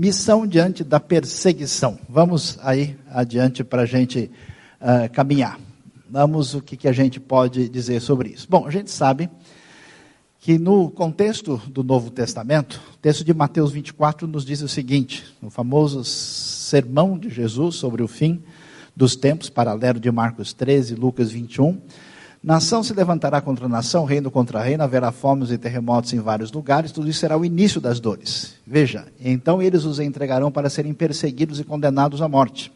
Missão diante da perseguição. Vamos aí adiante para a gente uh, caminhar. Vamos o que, que a gente pode dizer sobre isso. Bom, a gente sabe que no contexto do Novo Testamento, o texto de Mateus 24 nos diz o seguinte, no famoso sermão de Jesus sobre o fim dos tempos, paralelo de Marcos 13, Lucas 21, Nação se levantará contra nação, reino contra reino, haverá fomes e terremotos em vários lugares, tudo isso será o início das dores. Veja, então eles os entregarão para serem perseguidos e condenados à morte.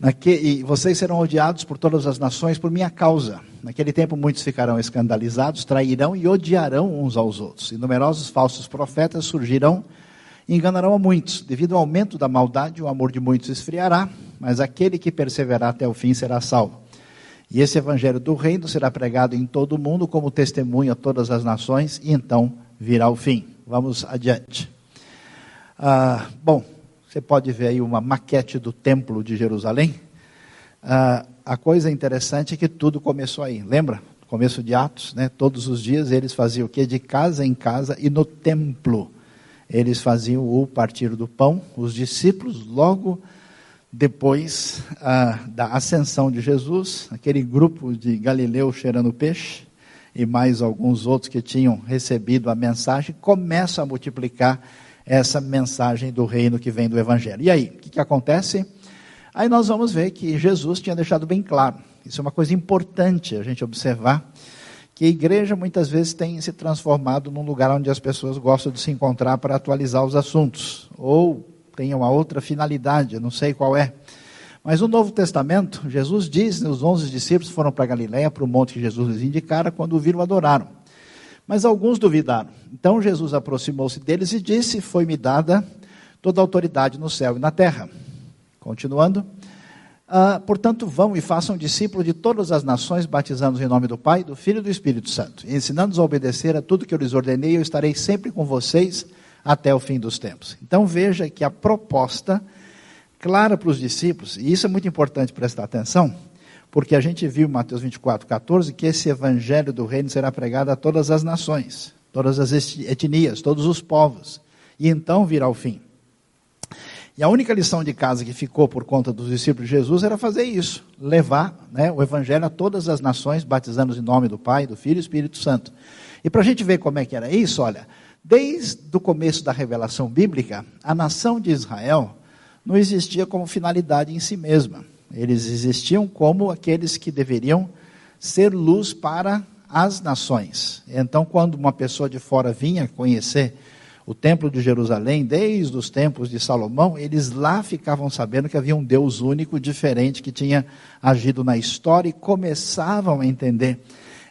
Naque, e vocês serão odiados por todas as nações por minha causa. Naquele tempo muitos ficarão escandalizados, trairão e odiarão uns aos outros. E numerosos falsos profetas surgirão e enganarão a muitos. Devido ao aumento da maldade, o amor de muitos esfriará, mas aquele que perseverar até o fim será salvo. E esse evangelho do reino será pregado em todo o mundo como testemunho a todas as nações, e então virá o fim. Vamos adiante. Ah, bom, você pode ver aí uma maquete do templo de Jerusalém. Ah, a coisa interessante é que tudo começou aí. Lembra? Começo de Atos, né? Todos os dias eles faziam o quê? De casa em casa e no templo. Eles faziam o partir do pão. Os discípulos logo depois da ascensão de Jesus, aquele grupo de Galileu cheirando peixe e mais alguns outros que tinham recebido a mensagem, começam a multiplicar essa mensagem do reino que vem do Evangelho. E aí, o que, que acontece? Aí nós vamos ver que Jesus tinha deixado bem claro, isso é uma coisa importante a gente observar, que a igreja muitas vezes tem se transformado num lugar onde as pessoas gostam de se encontrar para atualizar os assuntos, ou tem uma outra finalidade, eu não sei qual é. Mas no Novo Testamento, Jesus diz, os onze discípulos foram para Galiléia, para o monte que Jesus lhes indicara, quando o viram, adoraram. Mas alguns duvidaram. Então Jesus aproximou-se deles e disse: Foi-me dada toda a autoridade no céu e na terra. Continuando. Ah, portanto, vão e façam discípulos de todas as nações, batizando-os em nome do Pai, do Filho e do Espírito Santo, ensinando-os a obedecer a tudo que eu lhes ordenei, eu estarei sempre com vocês até o fim dos tempos. Então veja que a proposta clara para os discípulos, e isso é muito importante prestar atenção, porque a gente viu em Mateus 24, 14, que esse evangelho do reino será pregado a todas as nações, todas as etnias, todos os povos, e então virá o fim. E a única lição de casa que ficou por conta dos discípulos de Jesus era fazer isso, levar né, o evangelho a todas as nações, batizando-os em nome do Pai, do Filho e do Espírito Santo. E para a gente ver como é que era isso, olha, Desde o começo da revelação bíblica, a nação de Israel não existia como finalidade em si mesma. Eles existiam como aqueles que deveriam ser luz para as nações. Então, quando uma pessoa de fora vinha conhecer o templo de Jerusalém, desde os tempos de Salomão, eles lá ficavam sabendo que havia um Deus único, diferente, que tinha agido na história e começavam a entender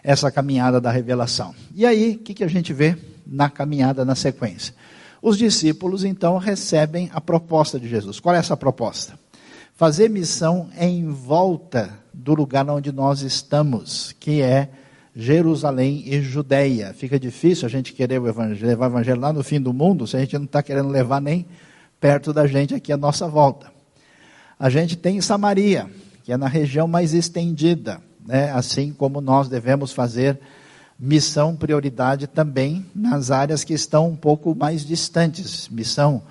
essa caminhada da revelação. E aí, o que, que a gente vê? Na caminhada na sequência. Os discípulos então recebem a proposta de Jesus. Qual é essa proposta? Fazer missão em volta do lugar onde nós estamos, que é Jerusalém e Judeia. Fica difícil a gente querer o evangelho, levar o evangelho lá no fim do mundo, se a gente não está querendo levar nem perto da gente aqui à nossa volta. A gente tem Samaria, que é na região mais estendida, né? assim como nós devemos fazer missão prioridade também nas áreas que estão um pouco mais distantes, missão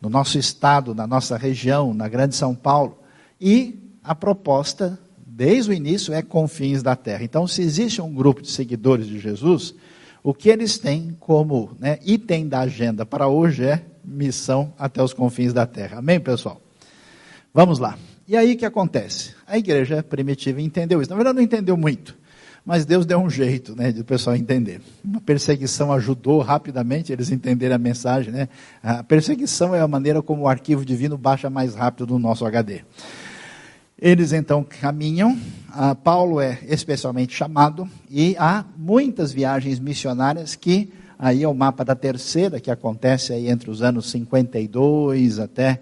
no nosso estado, na nossa região, na Grande São Paulo. E a proposta, desde o início, é confins da terra. Então, se existe um grupo de seguidores de Jesus, o que eles têm como né, item da agenda para hoje é missão até os confins da terra. Amém, pessoal? Vamos lá. E aí o que acontece? A igreja primitiva entendeu isso. Na verdade, não entendeu muito. Mas Deus deu um jeito, né, de o pessoal entender. Uma perseguição ajudou rapidamente eles entenderem a mensagem, né? A perseguição é a maneira como o arquivo divino baixa mais rápido no nosso HD. Eles então caminham, Paulo é especialmente chamado, e há muitas viagens missionárias que, aí é o mapa da terceira, que acontece aí entre os anos 52 até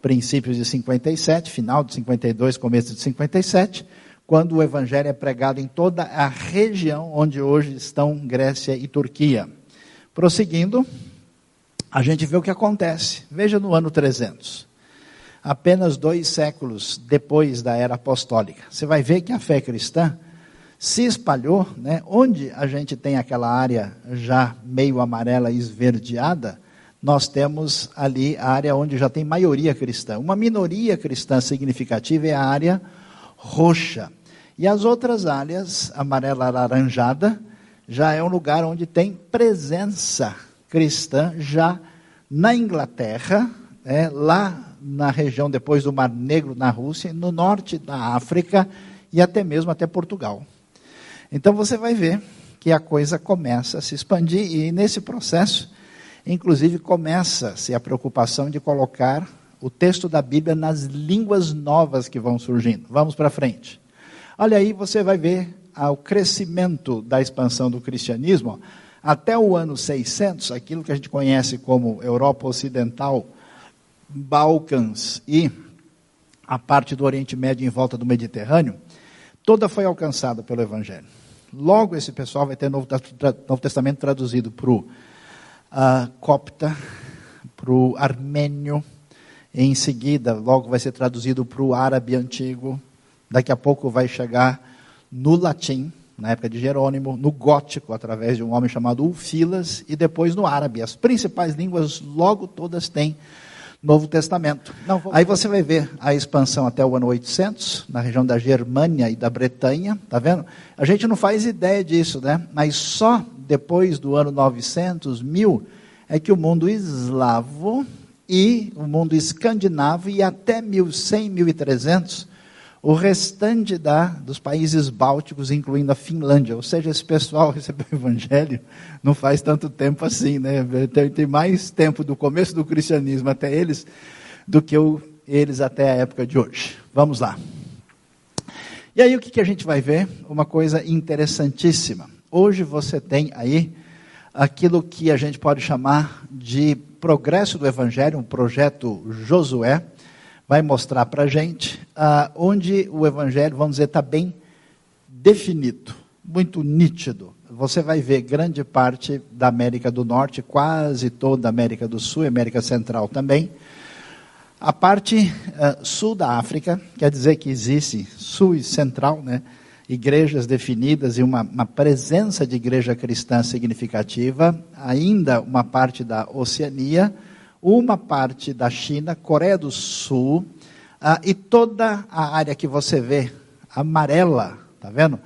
princípios de 57, final de 52, começo de 57, quando o evangelho é pregado em toda a região onde hoje estão Grécia e Turquia. Prosseguindo, a gente vê o que acontece. Veja no ano 300. Apenas dois séculos depois da era apostólica. Você vai ver que a fé cristã se espalhou, né? onde a gente tem aquela área já meio amarela esverdeada, nós temos ali a área onde já tem maioria cristã. Uma minoria cristã significativa é a área roxa. E as outras áreas, amarela alaranjada, já é um lugar onde tem presença cristã já na Inglaterra, é, lá na região depois do Mar Negro, na Rússia, no norte da África e até mesmo até Portugal. Então você vai ver que a coisa começa a se expandir e nesse processo, inclusive começa-se a preocupação de colocar o texto da Bíblia nas línguas novas que vão surgindo. Vamos para frente. Olha aí, você vai ver o crescimento da expansão do cristianismo até o ano 600, aquilo que a gente conhece como Europa Ocidental, Balcãs e a parte do Oriente Médio em volta do Mediterrâneo, toda foi alcançada pelo Evangelho. Logo, esse pessoal vai ter Novo, Novo Testamento traduzido para o uh, copta, para o armênio, em seguida, logo vai ser traduzido para o árabe antigo, daqui a pouco vai chegar no latim, na época de Jerônimo, no gótico, através de um homem chamado Ulfilas, e depois no árabe. As principais línguas, logo todas têm Novo Testamento. Não, Aí você vai ver a expansão até o ano 800, na região da Germânia e da Bretanha, tá vendo? A gente não faz ideia disso, né? Mas só depois do ano 900, 1000, é que o mundo eslavo e o mundo escandinavo e até 1100, 1300 o restante da, dos países bálticos, incluindo a Finlândia. Ou seja, esse pessoal recebeu o evangelho não faz tanto tempo assim, né? Tem, tem mais tempo do começo do cristianismo até eles do que o, eles até a época de hoje. Vamos lá. E aí o que, que a gente vai ver? Uma coisa interessantíssima. Hoje você tem aí aquilo que a gente pode chamar de progresso do evangelho, um projeto Josué vai mostrar para a gente ah, onde o Evangelho, vamos dizer, está bem definido, muito nítido. Você vai ver grande parte da América do Norte, quase toda a América do Sul e América Central também. A parte uh, sul da África, quer dizer que existe sul e central, né? igrejas definidas e uma, uma, presença de igreja cristã significativa, ainda uma parte da Oceania, uma parte da China, Coreia do Sul, ah, e toda a área que você vê amarela, tá vendo?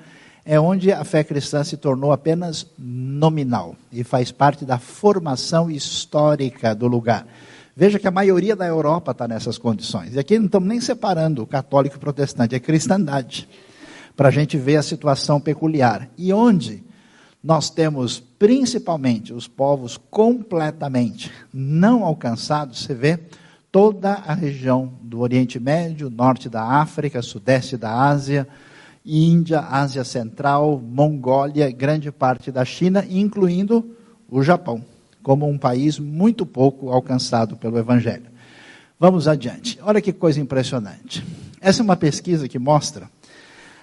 É onde a fé cristã se tornou apenas nominal e faz parte da formação histórica do lugar. Veja que a maioria da Europa está nessas condições. E aqui não estamos nem separando o católico e o protestante, é cristandade. Para a gente ver a situação peculiar. E onde nós temos principalmente os povos completamente não alcançados, você vê toda a região do Oriente Médio, norte da África, sudeste da Ásia, Índia, Ásia Central, Mongólia, grande parte da China, incluindo o Japão, como um país muito pouco alcançado pelo Evangelho. Vamos adiante. Olha que coisa impressionante. Essa é uma pesquisa que mostra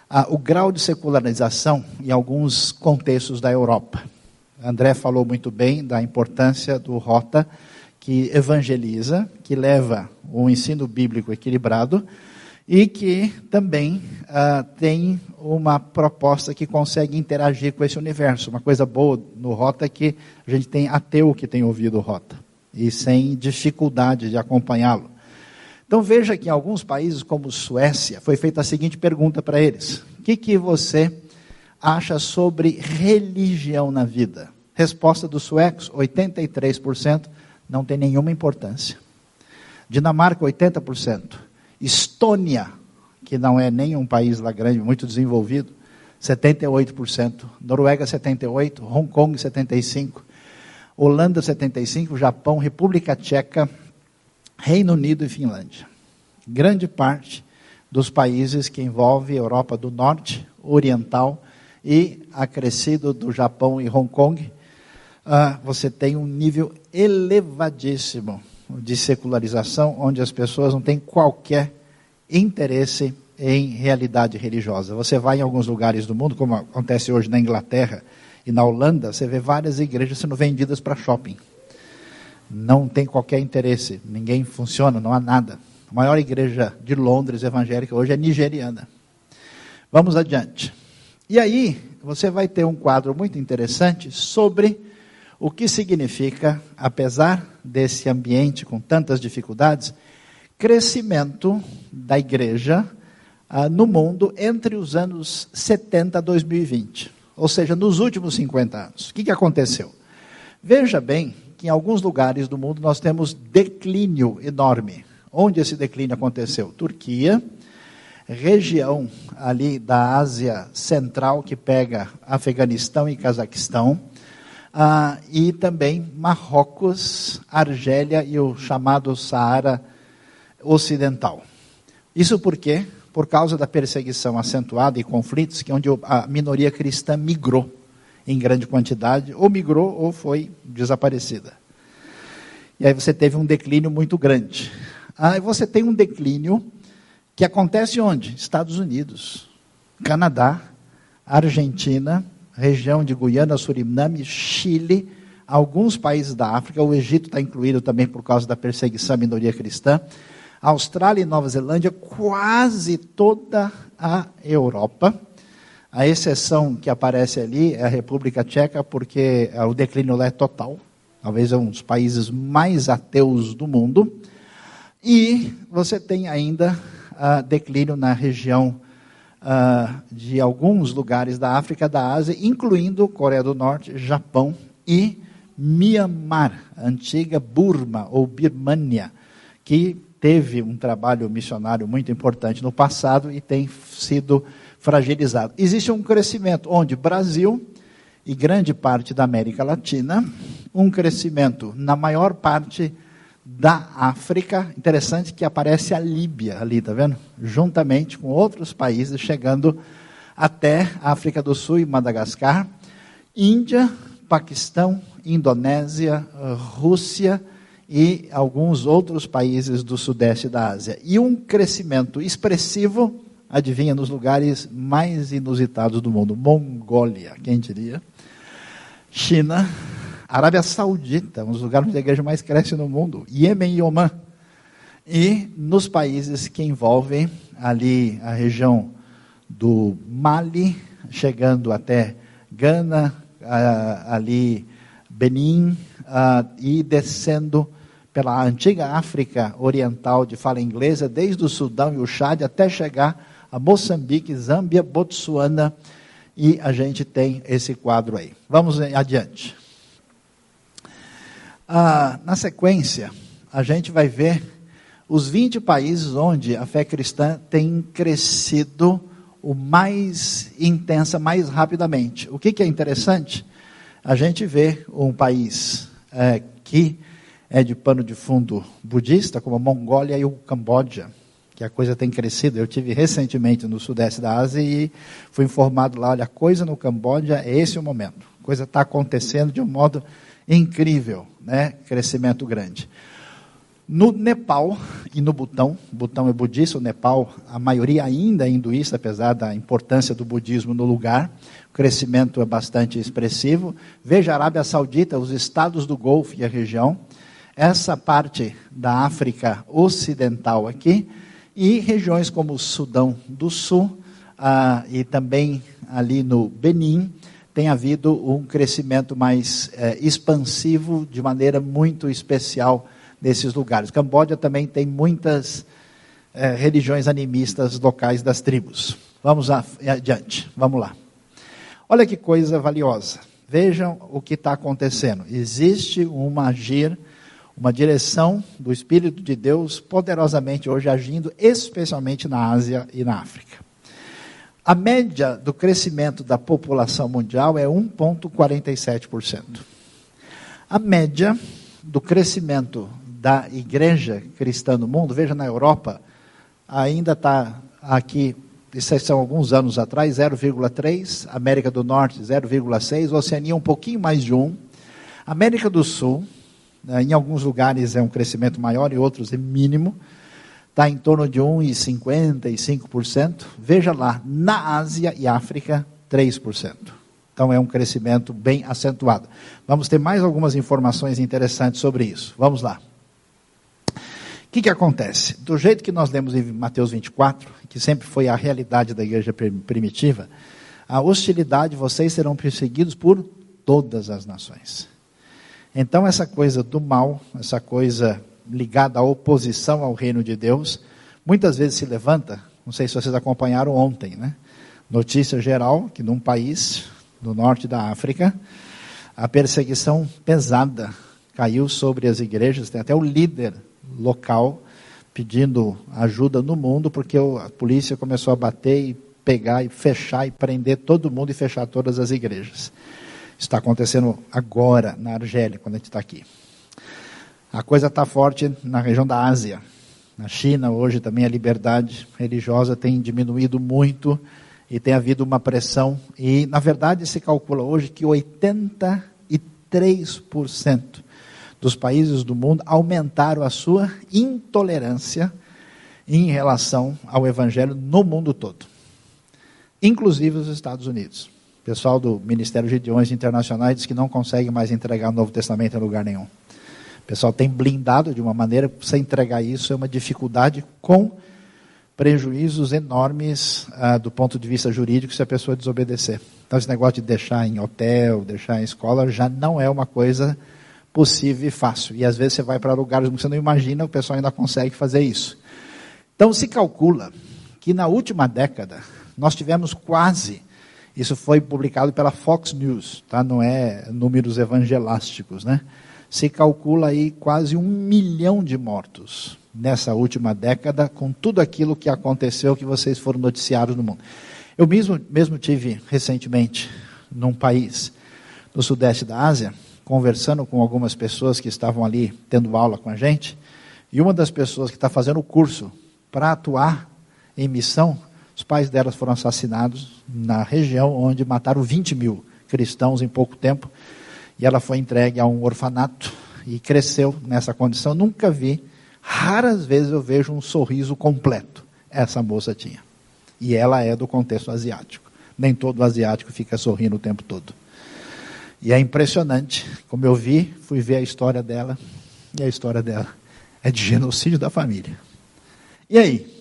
ah, o grau de secularização em alguns contextos da Europa. André falou muito bem da importância do Rota, que evangeliza, que leva um ensino bíblico equilibrado e que também ah, tem uma proposta que consegue interagir com esse universo. Uma coisa boa no Rota é que a gente tem ateu que tem ouvido o Rota e sem dificuldade de acompanhá-lo. Então veja que em alguns países como Suécia foi feita a seguinte pergunta para eles: O que, que você acha sobre religião na vida? Resposta dos suecos: 83% não tem nenhuma importância. Dinamarca, 80%. Estônia, que não é nem um país lá grande, muito desenvolvido, 78%. Noruega, 78%. Hong Kong, 75%. Holanda, 75%. Japão, República Tcheca, Reino Unido e Finlândia. Grande parte dos países que envolve Europa do Norte, Oriental e acrescido do Japão e Hong Kong, uh, você tem um nível elevadíssimo de secularização, onde as pessoas não têm qualquer interesse em realidade religiosa. Você vai em alguns lugares do mundo, como acontece hoje na Inglaterra e na Holanda, você vê várias igrejas sendo vendidas para shopping não tem qualquer interesse, ninguém funciona, não há nada. A maior igreja de Londres evangélica hoje é nigeriana. Vamos adiante. E aí, você vai ter um quadro muito interessante sobre o que significa, apesar desse ambiente com tantas dificuldades, crescimento da igreja ah, no mundo entre os anos 70 e 2020, ou seja, nos últimos 50 anos. O que, que aconteceu? Veja bem que em alguns lugares do mundo nós temos declínio enorme. Onde esse declínio aconteceu? Turquia, região ali da Ásia Central que pega Afeganistão e Cazaquistão, ah, e também Marrocos, Argélia e o chamado Saara Ocidental. Isso por quê? Por causa da perseguição acentuada e conflitos, que onde a minoria cristã migrou em grande quantidade, ou migrou ou foi desaparecida. E aí você teve um declínio muito grande. Aí você tem um declínio que acontece onde? Estados Unidos, Canadá, Argentina, região de Guiana, Suriname, Chile, alguns países da África, o Egito está incluído também por causa da perseguição à minoria cristã, Austrália e Nova Zelândia, quase toda a Europa. A exceção que aparece ali é a República Tcheca, porque o declínio lá é total. Talvez é um dos países mais ateus do mundo. E você tem ainda uh, declínio na região uh, de alguns lugares da África, da Ásia, incluindo Coreia do Norte, Japão e Myanmar, antiga Burma ou Birmania, que teve um trabalho missionário muito importante no passado e tem sido fragilizado. Existe um crescimento onde Brasil e grande parte da América Latina, um crescimento na maior parte da África. Interessante que aparece a Líbia ali, tá vendo? Juntamente com outros países, chegando até a África do Sul e Madagascar, Índia, Paquistão, Indonésia, Rússia e alguns outros países do sudeste da Ásia. E um crescimento expressivo, adivinha, nos lugares mais inusitados do mundo: Mongólia, quem diria? China, Arábia Saudita, um dos lugares onde a igreja mais cresce no mundo, Iêmen e Omã. E nos países que envolvem ali a região do Mali, chegando até Gana, ali Benin, e descendo pela antiga África Oriental de fala inglesa, desde o Sudão e o Chad até chegar a Moçambique, Zâmbia, Botsuana, e a gente tem esse quadro aí. Vamos adiante. Ah, na sequência, a gente vai ver os 20 países onde a fé cristã tem crescido o mais intensa, mais rapidamente. O que, que é interessante? A gente vê um país é, que é de pano de fundo budista, como a Mongólia e o Camboja, que a coisa tem crescido. Eu tive recentemente no sudeste da Ásia e fui informado lá, olha, a coisa no Camboja é esse o momento. A coisa está acontecendo de um modo incrível, né? crescimento grande. No Nepal e no Butão, Butão é budista, o Nepal, a maioria ainda é hinduísta, apesar da importância do budismo no lugar, o crescimento é bastante expressivo. Veja a Arábia Saudita, os estados do Golfo e a região, essa parte da África Ocidental aqui, e regiões como o Sudão do Sul, ah, e também ali no Benin, tem havido um crescimento mais é, expansivo de maneira muito especial nesses lugares. Camboja também tem muitas é, religiões animistas locais das tribos. Vamos adiante, vamos lá. Olha que coisa valiosa. Vejam o que está acontecendo. Existe uma agir, uma direção do Espírito de Deus poderosamente hoje agindo, especialmente na Ásia e na África. A média do crescimento da população mundial é 1,47%. A média do crescimento da igreja cristã no mundo, veja na Europa, ainda está aqui, isso são alguns anos atrás, 0,3, América do Norte 0,6, Oceania um pouquinho mais de 1, América do Sul, em alguns lugares é um crescimento maior, em outros é mínimo, está em torno de 1,55%. Veja lá, na Ásia e África, 3%. Então é um crescimento bem acentuado. Vamos ter mais algumas informações interessantes sobre isso. Vamos lá. O que, que acontece? Do jeito que nós lemos em Mateus 24, que sempre foi a realidade da igreja primitiva, a hostilidade, vocês serão perseguidos por todas as nações. Então, essa coisa do mal, essa coisa ligada à oposição ao reino de Deus, muitas vezes se levanta. Não sei se vocês acompanharam ontem, né? Notícia geral que num país do norte da África, a perseguição pesada caiu sobre as igrejas, tem até o líder local pedindo ajuda no mundo, porque a polícia começou a bater e pegar e fechar e prender todo mundo e fechar todas as igrejas. Está acontecendo agora na Argélia, quando a gente está aqui. A coisa está forte na região da Ásia. Na China, hoje também a liberdade religiosa tem diminuído muito e tem havido uma pressão. E, na verdade, se calcula hoje que 83% dos países do mundo aumentaram a sua intolerância em relação ao evangelho no mundo todo, inclusive os Estados Unidos. Pessoal do Ministério de Idiomas Internacionais diz que não consegue mais entregar o Novo Testamento em lugar nenhum. O pessoal tem blindado de uma maneira, para você entregar isso é uma dificuldade com prejuízos enormes ah, do ponto de vista jurídico se a pessoa desobedecer. Então, esse negócio de deixar em hotel, deixar em escola, já não é uma coisa possível e fácil. E às vezes você vai para lugares que você não imagina, o pessoal ainda consegue fazer isso. Então, se calcula que na última década, nós tivemos quase, isso foi publicado pela Fox News, tá? não é números evangelásticos, né? Se calcula aí quase um milhão de mortos nessa última década, com tudo aquilo que aconteceu, que vocês foram noticiados no mundo. Eu mesmo, mesmo tive recentemente num país no sudeste da Ásia, conversando com algumas pessoas que estavam ali tendo aula com a gente, e uma das pessoas que está fazendo o curso para atuar em missão, os pais delas foram assassinados na região onde mataram 20 mil cristãos em pouco tempo, e ela foi entregue a um orfanato e cresceu nessa condição. Nunca vi Raras vezes eu vejo um sorriso completo. Essa moça tinha. E ela é do contexto asiático. Nem todo asiático fica sorrindo o tempo todo. E é impressionante, como eu vi, fui ver a história dela, e a história dela é de genocídio da família. E aí?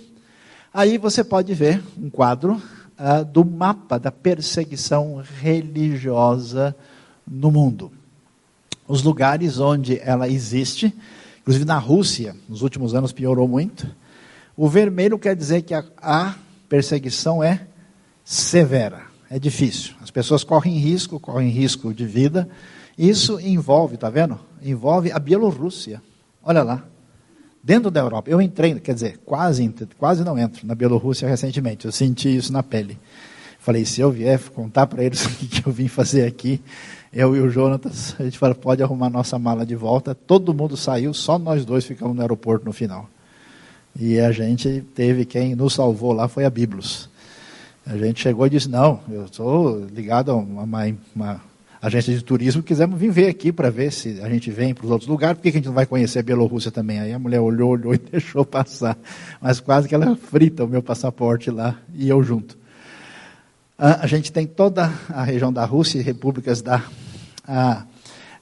Aí você pode ver um quadro uh, do mapa da perseguição religiosa no mundo. Os lugares onde ela existe, Inclusive na Rússia, nos últimos anos piorou muito. O vermelho quer dizer que a, a perseguição é severa, é difícil. As pessoas correm risco, correm risco de vida. Isso envolve, tá vendo? Envolve a Bielorrússia. Olha lá. Dentro da Europa. Eu entrei, quer dizer, quase, quase não entro na Bielorrússia recentemente. Eu senti isso na pele. Falei, se eu vier contar para eles o que eu vim fazer aqui, eu e o Jonatas, a gente falou, pode arrumar nossa mala de volta. Todo mundo saiu, só nós dois ficamos no aeroporto no final. E a gente teve, quem nos salvou lá foi a Biblos. A gente chegou e disse, não, eu estou ligado a uma, uma, agência de turismo, quisemos vir ver aqui para ver se a gente vem para os outros lugares, por que a gente não vai conhecer a Bielorrússia também? Aí a mulher olhou, olhou e deixou passar. Mas quase que ela frita o meu passaporte lá e eu junto. Ah, a gente tem toda a região da Rússia e repúblicas da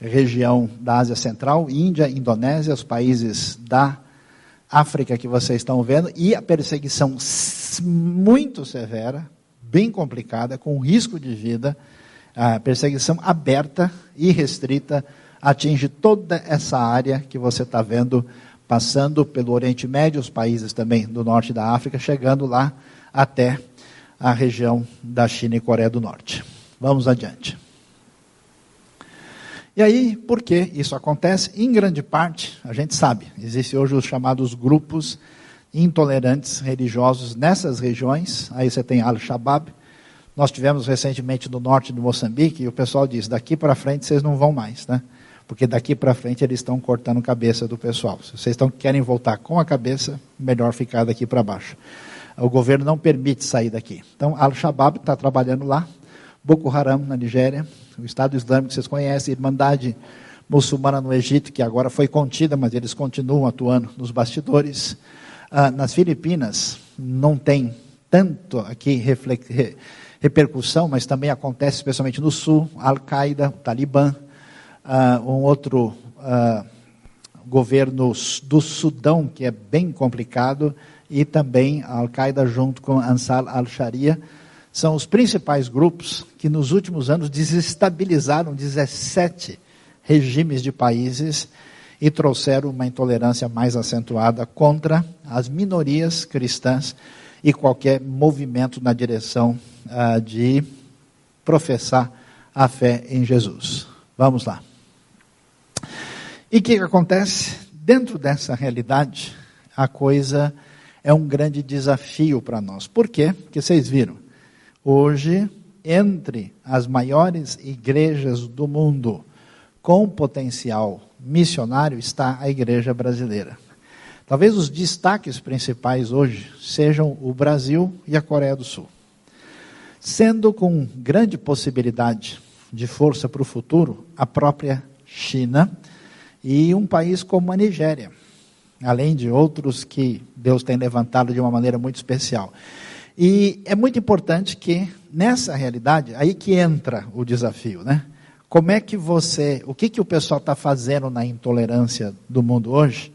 região da Ásia Central, Índia, Indonésia, os países da África que vocês estão vendo, e a perseguição muito severa, bem complicada, com risco de vida, a perseguição aberta e restrita atinge toda essa área que você está vendo, passando pelo Oriente Médio, os países também do norte da África, chegando lá até a região da China e Coreia do Norte. Vamos adiante. E aí, por que isso acontece? Em grande parte, a gente sabe, existem hoje os chamados grupos intolerantes religiosos nessas regiões. Aí você tem Al-Shabaab. Nós tivemos recentemente no norte do Moçambique e o pessoal diz: daqui para frente vocês não vão mais, né? Porque daqui para frente eles estão cortando cabeça do pessoal. Se vocês estão, querem voltar com a cabeça, melhor ficar daqui para baixo. O governo não permite sair daqui. Então, Al-Shabaab está trabalhando lá, Boko Haram na Nigéria, o Estado Islâmico vocês conhecem, Irmandade Muçulmana no Egito, que agora foi contida, mas eles continuam atuando nos bastidores. Ah, nas Filipinas, não tem tanto aqui repercussão, mas também acontece especialmente no sul, Al-Qaeda, o Talibã, ah, um outro ah, governo do Sudão, que é bem complicado, e também a Al-Qaeda junto com Ansar al-Sharia, são os principais grupos que nos últimos anos desestabilizaram 17 regimes de países e trouxeram uma intolerância mais acentuada contra as minorias cristãs e qualquer movimento na direção uh, de professar a fé em Jesus. Vamos lá. E o que, que acontece? Dentro dessa realidade, a coisa é um grande desafio para nós. Por quê? Porque vocês viram, hoje, entre as maiores igrejas do mundo com potencial missionário está a igreja brasileira. Talvez os destaques principais hoje sejam o Brasil e a Coreia do Sul. Sendo com grande possibilidade de força para o futuro a própria China e um país como a Nigéria, além de outros que Deus tem levantado de uma maneira muito especial. E é muito importante que nessa realidade, aí que entra o desafio, né? Como é que você, o que, que o pessoal está fazendo na intolerância do mundo hoje?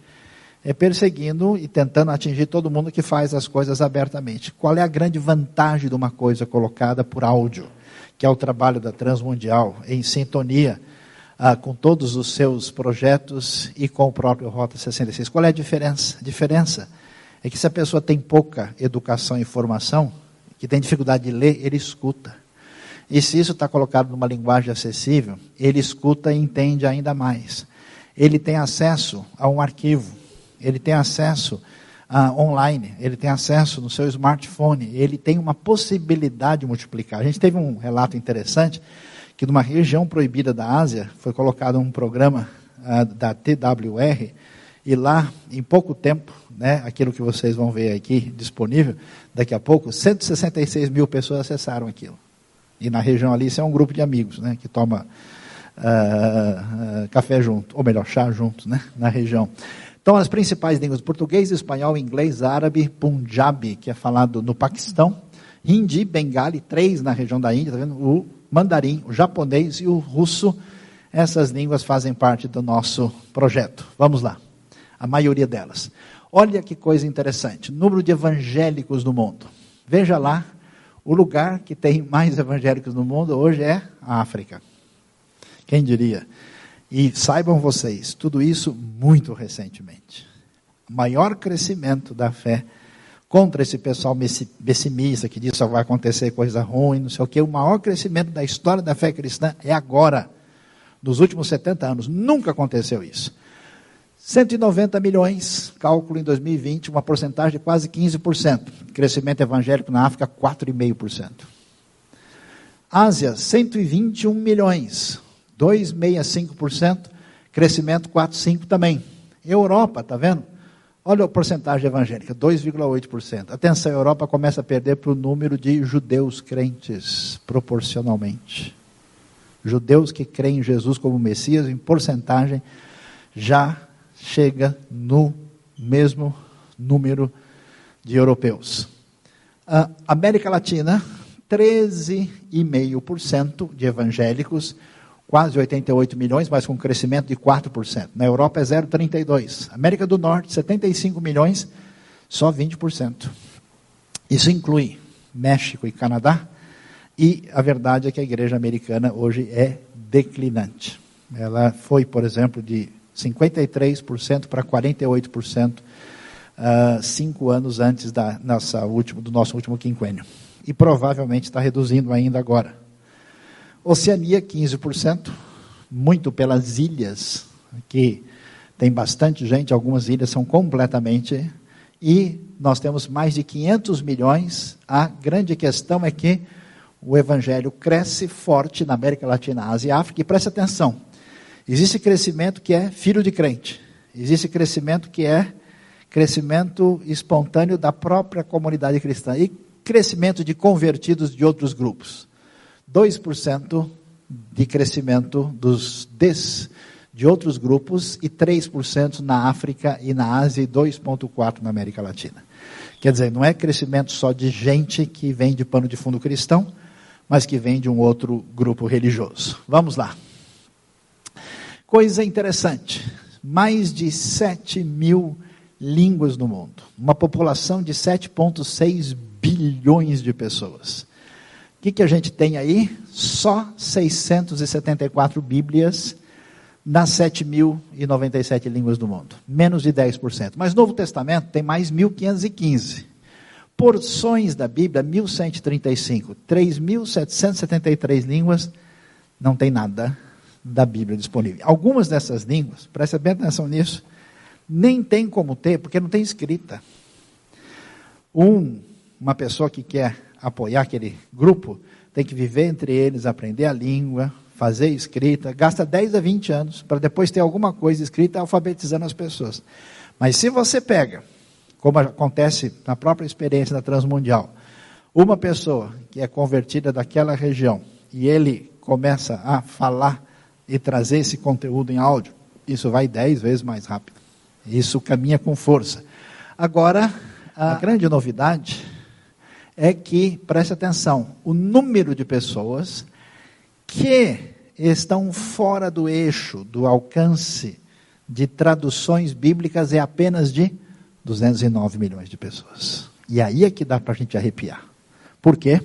É perseguindo e tentando atingir todo mundo que faz as coisas abertamente. Qual é a grande vantagem de uma coisa colocada por áudio, que é o trabalho da Transmundial, em sintonia ah, com todos os seus projetos e com o próprio Rota 66? Qual é a diferença? A diferença é que se a pessoa tem pouca educação e formação, que tem dificuldade de ler, ele escuta. E se isso está colocado numa linguagem acessível, ele escuta e entende ainda mais. Ele tem acesso a um arquivo, ele tem acesso uh, online, ele tem acesso no seu smartphone, ele tem uma possibilidade de multiplicar. A gente teve um relato interessante que numa região proibida da Ásia foi colocado um programa uh, da TWR e lá, em pouco tempo, né, aquilo que vocês vão ver aqui disponível, daqui a pouco, 166 mil pessoas acessaram aquilo. E na região ali, isso é um grupo de amigos, né, que toma uh, uh, café junto, ou melhor, chá junto, né, na região. Então, as principais línguas, português, espanhol, inglês, árabe, punjabi, que é falado no Paquistão, hindi, bengali, três na região da Índia, tá vendo? O mandarim, o japonês e o russo, essas línguas fazem parte do nosso projeto. Vamos lá. A maioria delas. Olha que coisa interessante. Número de evangélicos no mundo. Veja lá o lugar que tem mais evangélicos no mundo hoje é a África. Quem diria? E saibam vocês, tudo isso muito recentemente. Maior crescimento da fé contra esse pessoal pessimista que diz só vai acontecer coisa ruim, não sei o que. O maior crescimento da história da fé cristã é agora, nos últimos 70 anos. Nunca aconteceu isso. 190 milhões, cálculo em 2020, uma porcentagem de quase 15%. Crescimento evangélico na África, 4,5%. Ásia, 121 milhões, 2,65%. Crescimento 4,5% também. Europa, está vendo? Olha a porcentagem evangélica, 2,8%. Atenção, a Europa começa a perder para o número de judeus crentes, proporcionalmente. Judeus que creem em Jesus como Messias, em porcentagem, já chega no mesmo número de europeus. A América Latina, 13,5% de evangélicos, quase 88 milhões, mas com crescimento de 4%. Na Europa é 0,32%. América do Norte, 75 milhões, só 20%. Isso inclui México e Canadá, e a verdade é que a igreja americana hoje é declinante. Ela foi, por exemplo, de 53% para 48%, uh, cinco anos antes da nossa último, do nosso último quinquênio. E provavelmente está reduzindo ainda agora. Oceania, 15%, muito pelas ilhas, que tem bastante gente, algumas ilhas são completamente. E nós temos mais de 500 milhões. A grande questão é que o evangelho cresce forte na América Latina, Ásia e África. E preste atenção: Existe crescimento que é filho de crente. Existe crescimento que é crescimento espontâneo da própria comunidade cristã. E crescimento de convertidos de outros grupos. 2% de crescimento dos des, de outros grupos e 3% na África e na Ásia e 2,4% na América Latina. Quer dizer, não é crescimento só de gente que vem de pano de fundo cristão, mas que vem de um outro grupo religioso. Vamos lá. Coisa interessante: mais de 7 mil línguas no mundo, uma população de 7,6 bilhões de pessoas. O que, que a gente tem aí? Só 674 Bíblias nas 7.097 línguas do mundo. Menos de 10%. Mas no Novo Testamento tem mais 1.515. Porções da Bíblia, 1.135. 3.773 línguas, não tem nada da Bíblia disponível. Algumas dessas línguas, preste bem atenção nisso, nem tem como ter, porque não tem escrita. Um, uma pessoa que quer apoiar aquele grupo, tem que viver entre eles, aprender a língua, fazer escrita, gasta 10 a 20 anos para depois ter alguma coisa escrita alfabetizando as pessoas. Mas se você pega, como acontece na própria experiência da Transmundial, uma pessoa que é convertida daquela região e ele começa a falar e trazer esse conteúdo em áudio, isso vai 10 vezes mais rápido. Isso caminha com força. Agora, a grande novidade é que, preste atenção, o número de pessoas que estão fora do eixo, do alcance de traduções bíblicas é apenas de 209 milhões de pessoas. E aí é que dá para a gente arrepiar. Por quê?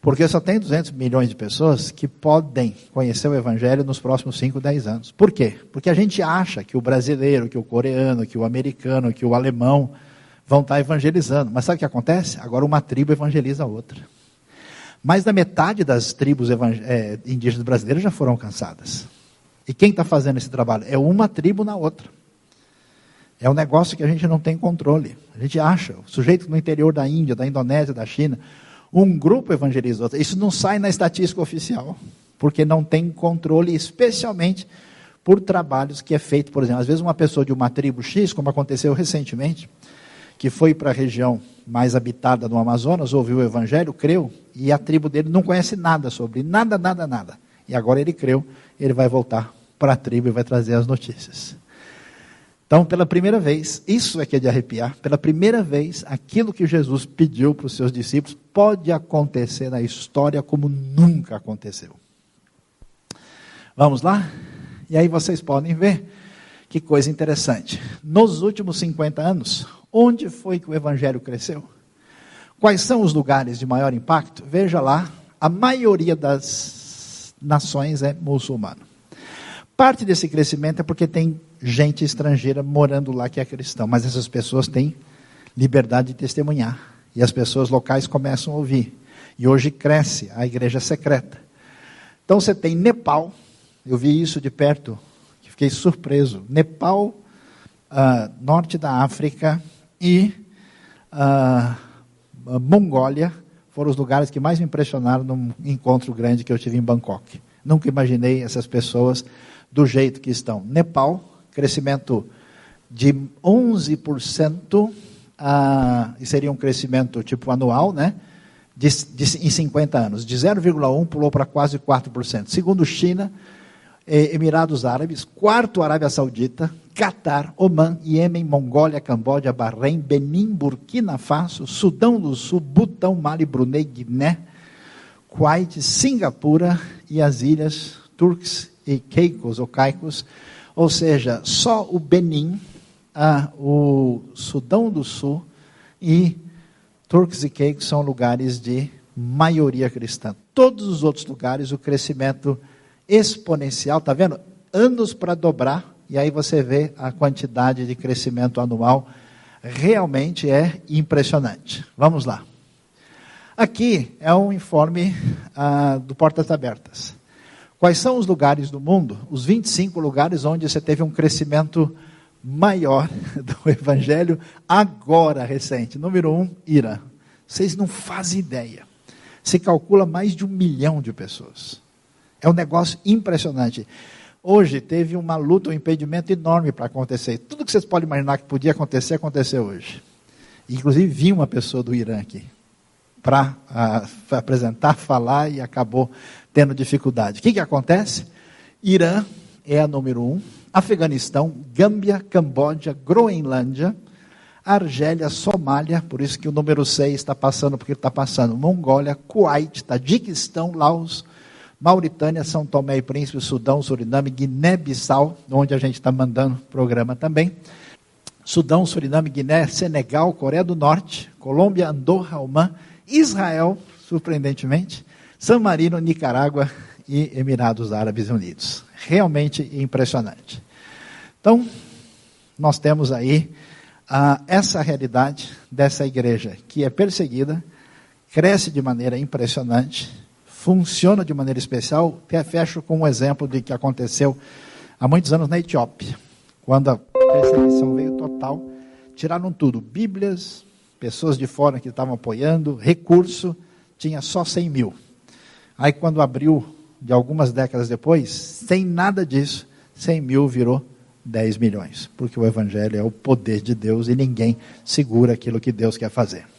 Porque só tem 200 milhões de pessoas que podem conhecer o Evangelho nos próximos 5, 10 anos. Por quê? Porque a gente acha que o brasileiro, que o coreano, que o americano, que o alemão vão estar evangelizando. Mas sabe o que acontece? Agora uma tribo evangeliza a outra. Mais da metade das tribos é, indígenas brasileiras já foram alcançadas. E quem está fazendo esse trabalho? É uma tribo na outra. É um negócio que a gente não tem controle. A gente acha, o sujeito no interior da Índia, da Indonésia, da China, um grupo evangeliza outro. Isso não sai na estatística oficial, porque não tem controle, especialmente por trabalhos que é feito, por exemplo, às vezes uma pessoa de uma tribo X, como aconteceu recentemente, que foi para a região mais habitada do Amazonas, ouviu o evangelho, creu, e a tribo dele não conhece nada sobre, nada, nada, nada. E agora ele creu, ele vai voltar para a tribo e vai trazer as notícias. Então, pela primeira vez, isso é que é de arrepiar, pela primeira vez, aquilo que Jesus pediu para os seus discípulos pode acontecer na história como nunca aconteceu. Vamos lá? E aí vocês podem ver que coisa interessante. Nos últimos 50 anos, Onde foi que o evangelho cresceu? Quais são os lugares de maior impacto? Veja lá, a maioria das nações é muçulmana. Parte desse crescimento é porque tem gente estrangeira morando lá que é cristão, mas essas pessoas têm liberdade de testemunhar. E as pessoas locais começam a ouvir. E hoje cresce a igreja secreta. Então você tem Nepal, eu vi isso de perto, fiquei surpreso. Nepal, uh, norte da África, e uh, Mongólia foram os lugares que mais me impressionaram num encontro grande que eu tive em Bangkok. Nunca imaginei essas pessoas do jeito que estão. Nepal, crescimento de 11%, uh, e seria um crescimento tipo anual, né? De, de, em 50 anos. De 0,1% pulou para quase 4%. Segundo China, Emirados Árabes, quarto Arábia Saudita, Catar, Oman, Iêmen, Mongólia, Camboja, Bahrein, Benin, Burkina Faso, Sudão do Sul, Butão, Mali, Brunei, Guiné, Kuwait, Singapura e as ilhas Turks e Caicos, ou Caicos, ou seja, só o Benin, ah, o Sudão do Sul e Turks e Caicos são lugares de maioria cristã. Todos os outros lugares, o crescimento exponencial, está vendo? Anos para dobrar e aí você vê a quantidade de crescimento anual realmente é impressionante. Vamos lá. Aqui é um informe ah, do Portas Abertas. Quais são os lugares do mundo, os 25 lugares onde você teve um crescimento maior do Evangelho agora recente? Número um, Irã. Vocês não fazem ideia. Se calcula mais de um milhão de pessoas. É um negócio impressionante. Hoje teve uma luta, um impedimento enorme para acontecer. Tudo que vocês podem imaginar que podia acontecer, aconteceu hoje. Inclusive, vi uma pessoa do Irã aqui para apresentar, falar e acabou tendo dificuldade. O que, que acontece? Irã é a número um, Afeganistão, Gâmbia, Camboja, Groenlândia, Argélia, Somália, por isso que o número 6 está passando porque está passando, Mongólia, Kuwait, Tadiquistão, Laos, Mauritânia, São Tomé e Príncipe, Sudão, Suriname, Guiné-Bissau, onde a gente está mandando programa também. Sudão, Suriname, Guiné, Senegal, Coreia do Norte, Colômbia, Andorra, Oman, Israel, surpreendentemente, San Marino, Nicarágua e Emirados Árabes Unidos. realmente impressionante. Então, nós temos aí ah, essa realidade dessa igreja que é perseguida, cresce de maneira impressionante, funciona de maneira especial. Fecho com um exemplo de que aconteceu há muitos anos na Etiópia, quando a perseguição veio total, tiraram tudo: Bíblias, pessoas de fora que estavam apoiando, recurso, tinha só 100 mil. Aí, quando abriu, de algumas décadas depois, sem nada disso, 100 mil virou 10 milhões, porque o Evangelho é o poder de Deus e ninguém segura aquilo que Deus quer fazer.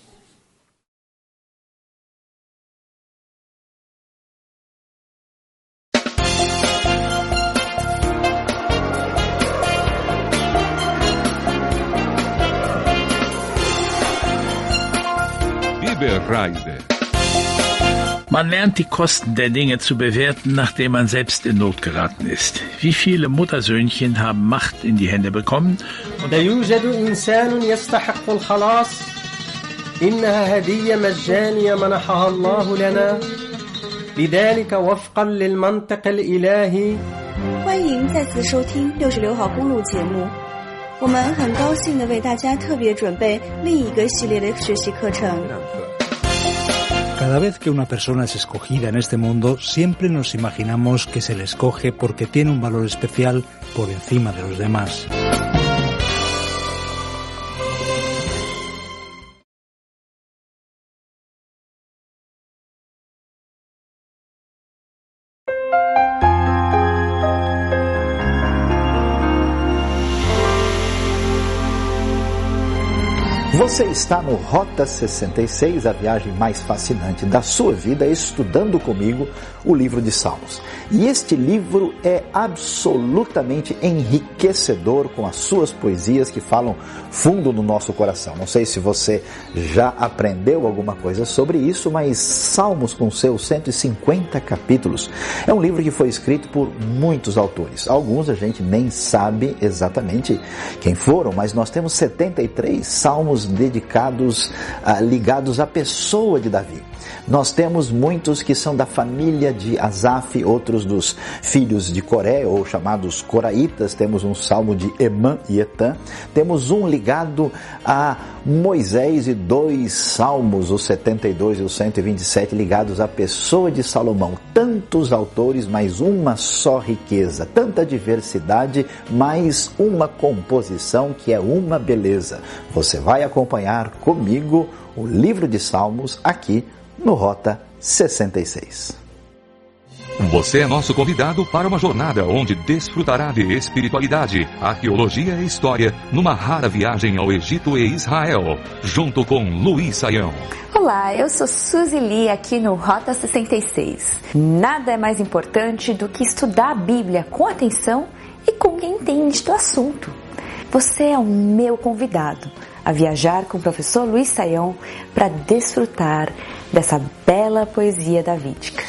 Man lernt die Kosten der Dinge zu bewerten, nachdem man selbst in Not geraten ist. Wie viele Muttersöhnchen haben Macht in die Hände bekommen? لا يوجد إنسان يستحق الخلاص إنها هدية مجانية منحها الله لنا لذلك وفقا للمنطق الإلهي 欢迎再次收听六十六号公路节目。我们很高兴的为大家特别准备另一个系列的学习课程。 Cada vez que una persona es escogida en este mundo, siempre nos imaginamos que se le escoge porque tiene un valor especial por encima de los demás. Você está no Rota 66, a viagem mais fascinante da sua vida, estudando comigo o livro de Salmos. E este livro é absolutamente enriquecedor com as suas poesias que falam fundo no nosso coração. Não sei se você já aprendeu alguma coisa sobre isso, mas Salmos, com seus 150 capítulos, é um livro que foi escrito por muitos autores. Alguns a gente nem sabe exatamente quem foram, mas nós temos 73 salmos dedicados, ah, ligados à pessoa de Davi. Nós temos muitos que são da família de Asaf, outros dos filhos de Coré, ou chamados Coraitas. Temos um salmo de Emã e Etã. Temos um ligado a Moisés e dois salmos, os 72 e os 127, ligados à pessoa de Salomão. Tantos autores, mas uma só riqueza. Tanta diversidade, mas uma composição que é uma beleza. Você vai acompanhar comigo o livro de Salmos aqui no Rota 66. Você é nosso convidado para uma jornada onde desfrutará de espiritualidade, arqueologia e história numa rara viagem ao Egito e Israel, junto com Luiz Saião. Olá, eu sou Suzy Lee aqui no Rota 66. Nada é mais importante do que estudar a Bíblia com atenção e com quem entende do assunto. Você é o meu convidado a viajar com o professor Luiz Saião para desfrutar dessa bela poesia davídica.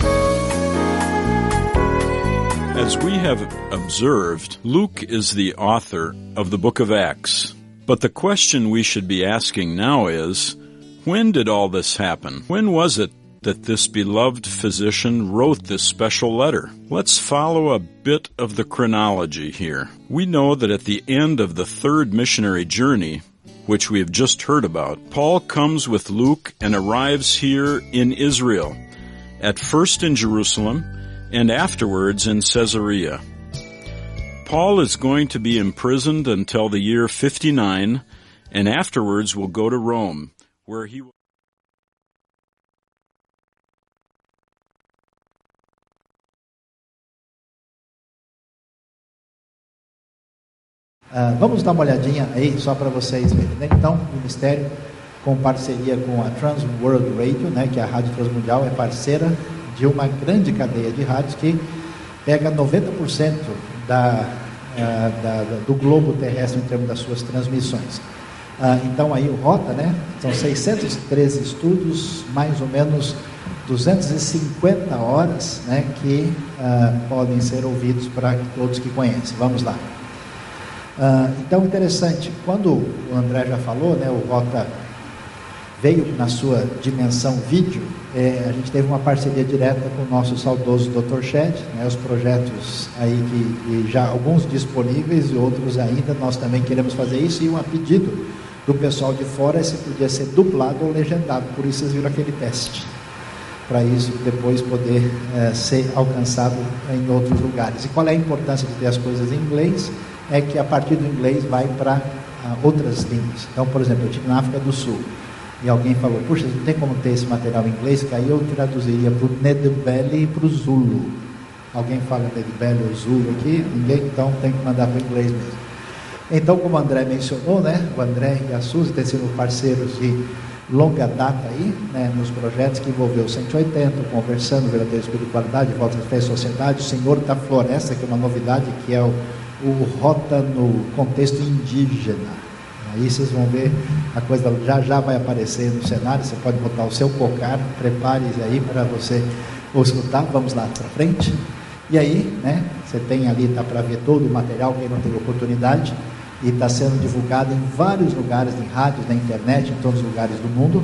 As we have observed, Luke is the author of the book of Acts. But the question we should be asking now is, when did all this happen? When was it that this beloved physician wrote this special letter? Let's follow a bit of the chronology here. We know that at the end of the third missionary journey, which we have just heard about, Paul comes with Luke and arrives here in Israel, at first in Jerusalem and afterwards in Caesarea. Paul is going to be imprisoned until the year 59 and afterwards will go to Rome, where he Uh, vamos dar uma olhadinha aí, só para vocês verem. Né? Então, o Ministério, com parceria com a Trans World Radio, né, que é a Rádio Transmundial, é parceira de uma grande cadeia de rádios que pega 90% da, uh, da, do globo terrestre em termos das suas transmissões. Uh, então, aí o Rota, né, são 613 estudos, mais ou menos 250 horas né, que podem ser ouvidos para todos que conhecem. Vamos lá. Uh, então, interessante, quando o André já falou, né, o Rota veio na sua dimensão vídeo, é, a gente teve uma parceria direta com o nosso saudoso Dr. Shed, né, os projetos aí que, que, já alguns disponíveis e outros ainda, nós também queremos fazer isso, e um pedido do pessoal de fora é se podia ser dublado ou legendado, por isso vocês viram aquele teste, para isso depois poder é, ser alcançado em outros lugares. E qual é a importância de ter as coisas em inglês? É que a partir do inglês vai para ah, outras línguas. Então, por exemplo, eu estive na África do Sul, e alguém falou, puxa, não tem como ter esse material em inglês, que aí eu traduziria para o Nedbelly e para o Zulu. Alguém fala Nedbelly ou Zulu aqui? Ninguém, então tem que mandar para o inglês mesmo. Então, como o André mencionou, né, o André e a Suzy têm sido parceiros de longa data aí, né, nos projetos que envolveu 180, conversando, verdadeira espiritualidade, volta de fé e sociedade, o Senhor da Floresta, que é uma novidade, que é o, o Rota no contexto indígena. Aí vocês vão ver a coisa já já vai aparecer no cenário. Você pode botar o seu cocar, prepare-se aí para você escutar. Vamos lá para frente. E aí, né? Você tem ali, dá para ver todo o material, quem não teve oportunidade, e está sendo divulgado em vários lugares, em rádios, na internet, em todos os lugares do mundo.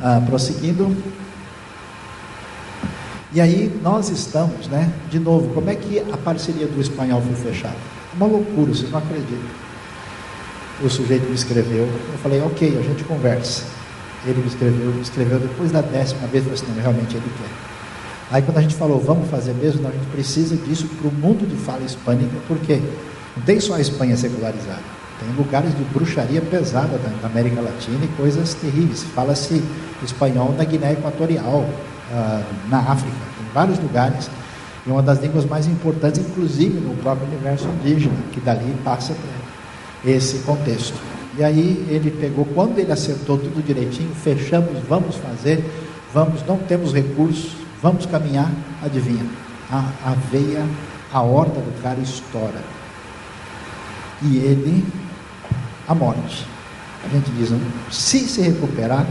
Ah, prosseguindo. E aí nós estamos, né? De novo, como é que a parceria do espanhol foi fechada? Uma loucura, vocês não acreditam o sujeito me escreveu. Eu falei, ok, a gente conversa. Ele me escreveu, me escreveu depois da décima vez, eu falei assim, realmente ele quer. Aí quando a gente falou, vamos fazer mesmo, não, a gente precisa disso para o mundo de fala hispânica, porque não tem só a Espanha secularizada, tem lugares de bruxaria pesada na América Latina e coisas terríveis. Fala-se espanhol na Guiné Equatorial, ah, na África, em vários lugares. E uma das línguas mais importantes, inclusive no próprio universo indígena, que dali passa esse contexto. E aí ele pegou, quando ele acertou tudo direitinho, fechamos, vamos fazer, vamos, não temos recursos, vamos caminhar, adivinha? A, a veia, a horta do cara estoura. E ele, a morte. A gente diz, se se recuperar,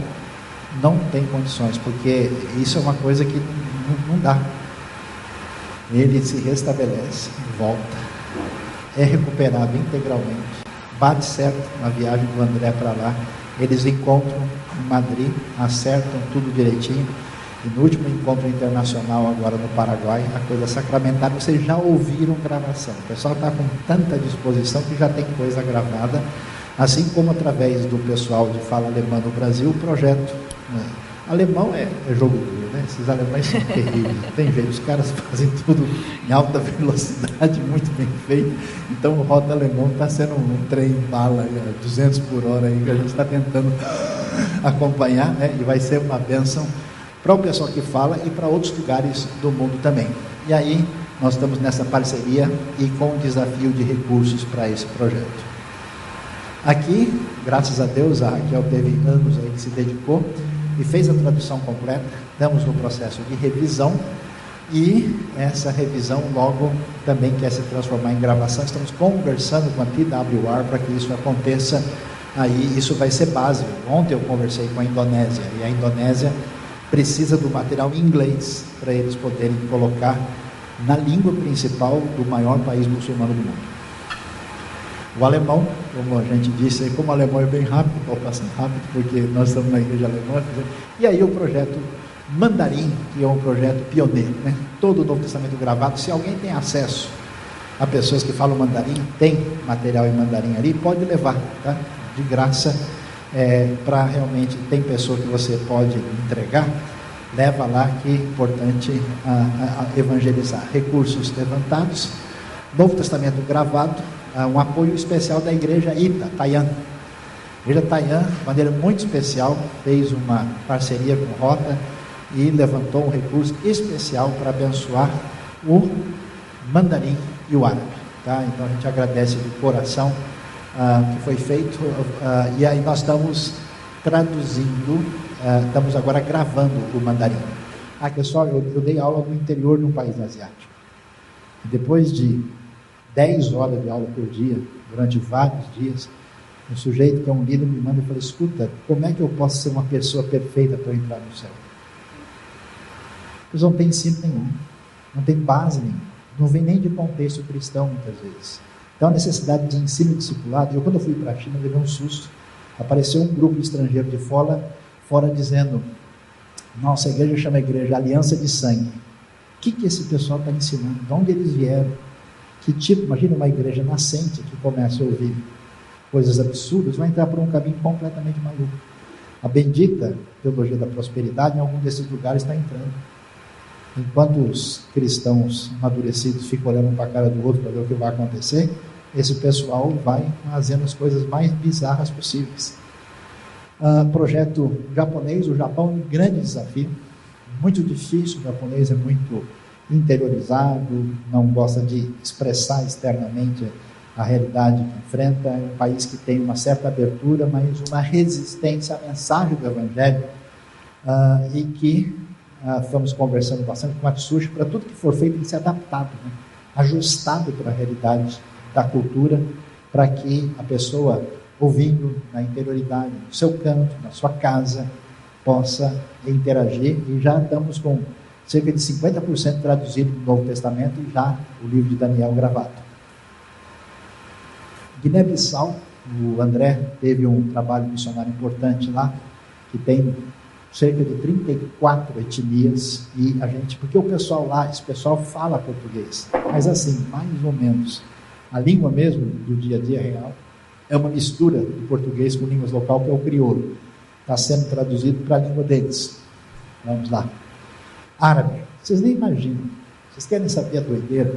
não tem condições, porque isso é uma coisa que não, não dá. Ele se restabelece, volta, é recuperado integralmente bate certo a viagem do André para lá. Eles encontram em Madrid, acertam tudo direitinho. E no último encontro internacional, agora no Paraguai, a coisa sacramentada, vocês já ouviram gravação. O pessoal está com tanta disposição que já tem coisa gravada, assim como através do pessoal de fala alemã no Brasil, o projeto. Né? Alemão é, é jogo duro, né? Esses alemães são terríveis. Tem jeito, os caras fazem tudo em alta velocidade, muito bem feito. Então o rota alemão está sendo um trem bala, 200 por hora aí, que a gente está tentando acompanhar, né? E vai ser uma benção para o pessoal que fala e para outros lugares do mundo também. E aí nós estamos nessa parceria e com o desafio de recursos para esse projeto. Aqui, graças a Deus, a Raquel teve anos aí que se dedicou e fez a tradução completa. Estamos no processo de revisão e essa revisão logo também quer se transformar em gravação. Estamos conversando com a TWR para que isso aconteça. Aí isso vai ser básico. Ontem eu conversei com a Indonésia e a Indonésia precisa do material em inglês para eles poderem colocar na língua principal do maior país muçulmano do mundo. O alemão, como a gente disse, como o alemão é bem rápido, vou passar rápido, porque nós estamos na igreja alemã. E aí o projeto Mandarim, que é um projeto pioneiro, né? todo o Novo Testamento gravado. Se alguém tem acesso a pessoas que falam mandarim, tem material em mandarim ali, pode levar, tá? de graça, é, para realmente, tem pessoa que você pode entregar, leva lá que é importante a, a, a evangelizar. Recursos levantados, Novo Testamento gravado, um apoio especial da igreja Ita, Tayan. A igreja Tayan, de maneira muito especial, fez uma parceria com Rota e levantou um recurso especial para abençoar o mandarim e o árabe. Tá? Então a gente agradece de coração uh, que foi feito uh, e aí nós estamos traduzindo, uh, estamos agora gravando o mandarim. Ah, pessoal, eu, eu dei aula no interior de um país asiático. Depois de 10 horas de aula por dia, durante vários dias. Um sujeito que é um líder me manda e fala: escuta, como é que eu posso ser uma pessoa perfeita para entrar no céu? Eles não têm ensino nenhum, não tem base nenhuma, não vem nem de contexto cristão muitas vezes. Então a necessidade de ensino discipulado. Eu, quando eu fui para a China, levei um susto. Apareceu um grupo estrangeiro de fora, fora dizendo: nossa igreja chama igreja Aliança de Sangue. O que, que esse pessoal está ensinando? De onde eles vieram? Que tipo, imagina uma igreja nascente que começa a ouvir coisas absurdas, vai entrar por um caminho completamente maluco. A bendita teologia da prosperidade em algum desses lugares está entrando. Enquanto os cristãos amadurecidos ficam olhando para a cara do outro para ver o que vai acontecer, esse pessoal vai fazendo as coisas mais bizarras possíveis. Uh, projeto japonês, o Japão é um grande desafio, muito difícil, o japonês é muito interiorizado, não gosta de expressar externamente a realidade que enfrenta, é um país que tem uma certa abertura, mas uma resistência à mensagem do Evangelho, uh, e que uh, estamos conversando bastante com o Atsushi para tudo que for feito tem que ser adaptado, né? ajustado para a realidade da cultura, para que a pessoa ouvindo na interioridade, no seu canto, na sua casa, possa interagir. E já estamos com cerca de 50% traduzido no Novo Testamento e já o livro de Daniel gravado. Guiné-Bissau, o André teve um trabalho missionário importante lá, que tem cerca de 34 etnias e a gente, porque o pessoal lá, esse pessoal fala português, mas assim, mais ou menos, a língua mesmo do dia a dia real é uma mistura de português com línguas local, que é o crioulo. Está sendo traduzido para a língua deles. Vamos lá. Árabe. Vocês nem imaginam. Vocês querem saber a doideira?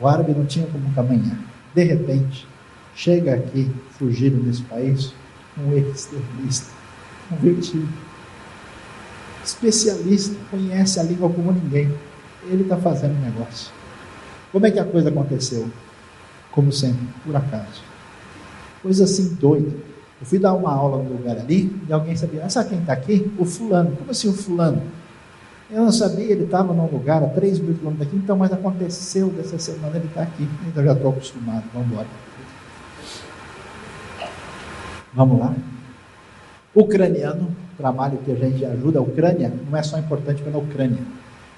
O árabe não tinha como caminhar. De repente, chega aqui, fugido desse país, um externista, convertido. Especialista, conhece a língua como ninguém. Ele está fazendo negócio. Como é que a coisa aconteceu? Como sempre, por acaso. Coisa assim doida. Eu fui dar uma aula no lugar ali e alguém sabia, ah, sabe quem está aqui? O fulano. Como assim o fulano? Eu não sabia, ele estava num lugar a 3 mil quilômetros daqui, então, mas aconteceu dessa semana, ele está aqui. Então já estou acostumado, vamos embora. Vamos lá. Ucraniano, trabalho que a gente ajuda a Ucrânia, não é só importante pela Ucrânia,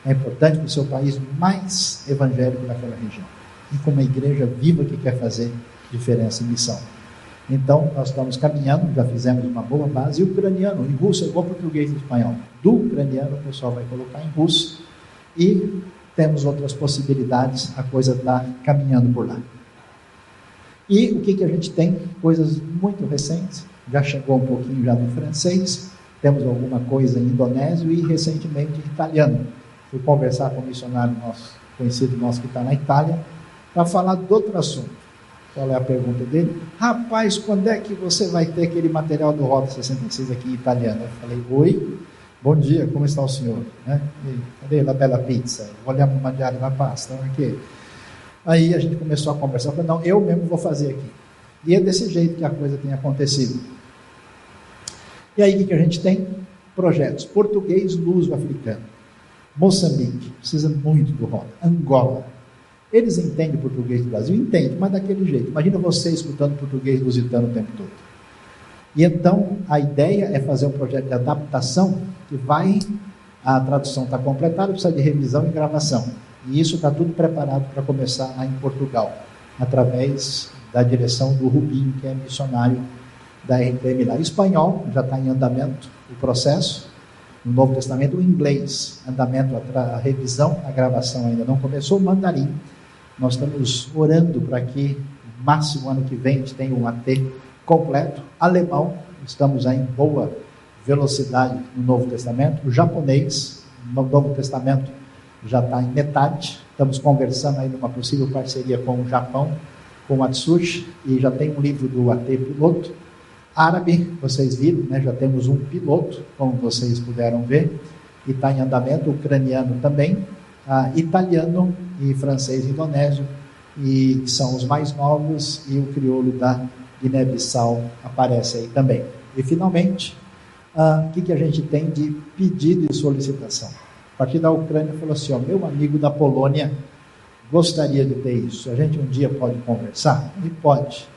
é importante para o seu país mais evangélico daquela região. E com uma igreja viva que quer fazer diferença em missão. Então, nós estamos caminhando, já fizemos uma boa base. E ucraniano, em russo é igual português e espanhol. Do ucraniano, o pessoal vai colocar em russo. E temos outras possibilidades, a coisa está caminhando por lá. E o que, que a gente tem? Coisas muito recentes, já chegou um pouquinho já no francês, temos alguma coisa em indonésio e recentemente em italiano. Fui conversar com um missionário nosso, conhecido nosso que está na Itália, para falar de outro assunto. Qual é a pergunta dele? Rapaz, quando é que você vai ter aquele material do Rota 66 aqui italiano? Eu falei, oi, bom dia, como está o senhor? Né? Cadê a bela pizza? Vogliamo mangiare la pasta? Aqui. Aí a gente começou a conversar. Eu falei, não, eu mesmo vou fazer aqui. E é desse jeito que a coisa tem acontecido. E aí o que a gente tem? Projetos. Português luso-africano. Moçambique, precisa muito do rota. Angola. Eles entendem português do Brasil? Entendem, mas daquele jeito. Imagina você escutando português lusitano o tempo todo. E então a ideia é fazer um projeto de adaptação que vai. A tradução está completada, precisa de revisão e gravação. E isso está tudo preparado para começar em Portugal, através da direção do Rubinho, que é missionário da RPM lá. Espanhol, já está em andamento o processo. No Novo Testamento, o inglês, andamento, a, a revisão, a gravação ainda não começou. O mandarim, nós estamos orando para que, no máximo ano que vem, a gente tenha um AT completo. Alemão, estamos aí em boa velocidade no Novo Testamento. O japonês, no Novo Testamento, já está em metade. Estamos conversando aí numa possível parceria com o Japão, com o Atsushi, e já tem um livro do AT piloto. Árabe, vocês viram, né? já temos um piloto, como vocês puderam ver, e está em andamento. Ucraniano também, ah, italiano e francês indonésio, e são os mais novos, e o crioulo da Guiné-Bissau aparece aí também. E finalmente, ah, o que, que a gente tem de pedido e solicitação? partir da Ucrânia falou assim: ó, meu amigo da Polônia gostaria de ter isso. A gente um dia pode conversar? E pode.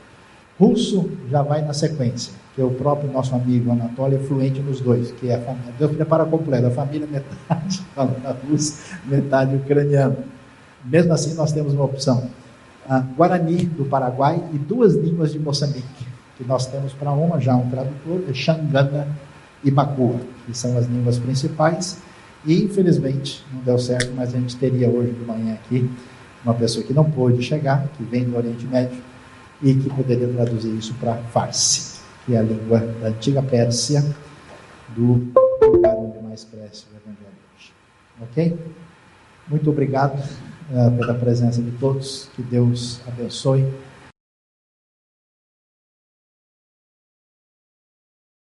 Russo já vai na sequência, que é o próprio nosso amigo Anatoly é fluente nos dois, que é a família. Deus prepara completo, a família metade fala russo, metade ucraniano. Mesmo assim, nós temos uma opção. A Guarani do Paraguai e duas línguas de Moçambique, que nós temos para uma já um tradutor, é Xangana e Makua, que são as línguas principais. E infelizmente não deu certo, mas a gente teria hoje de manhã aqui uma pessoa que não pôde chegar, que vem do Oriente Médio e que poderia traduzir isso para Farsi, que é a língua da antiga Pérsia, do lugar onde mais cresce o Evangelho hoje. Ok? Muito obrigado pela presença de todos, que Deus abençoe.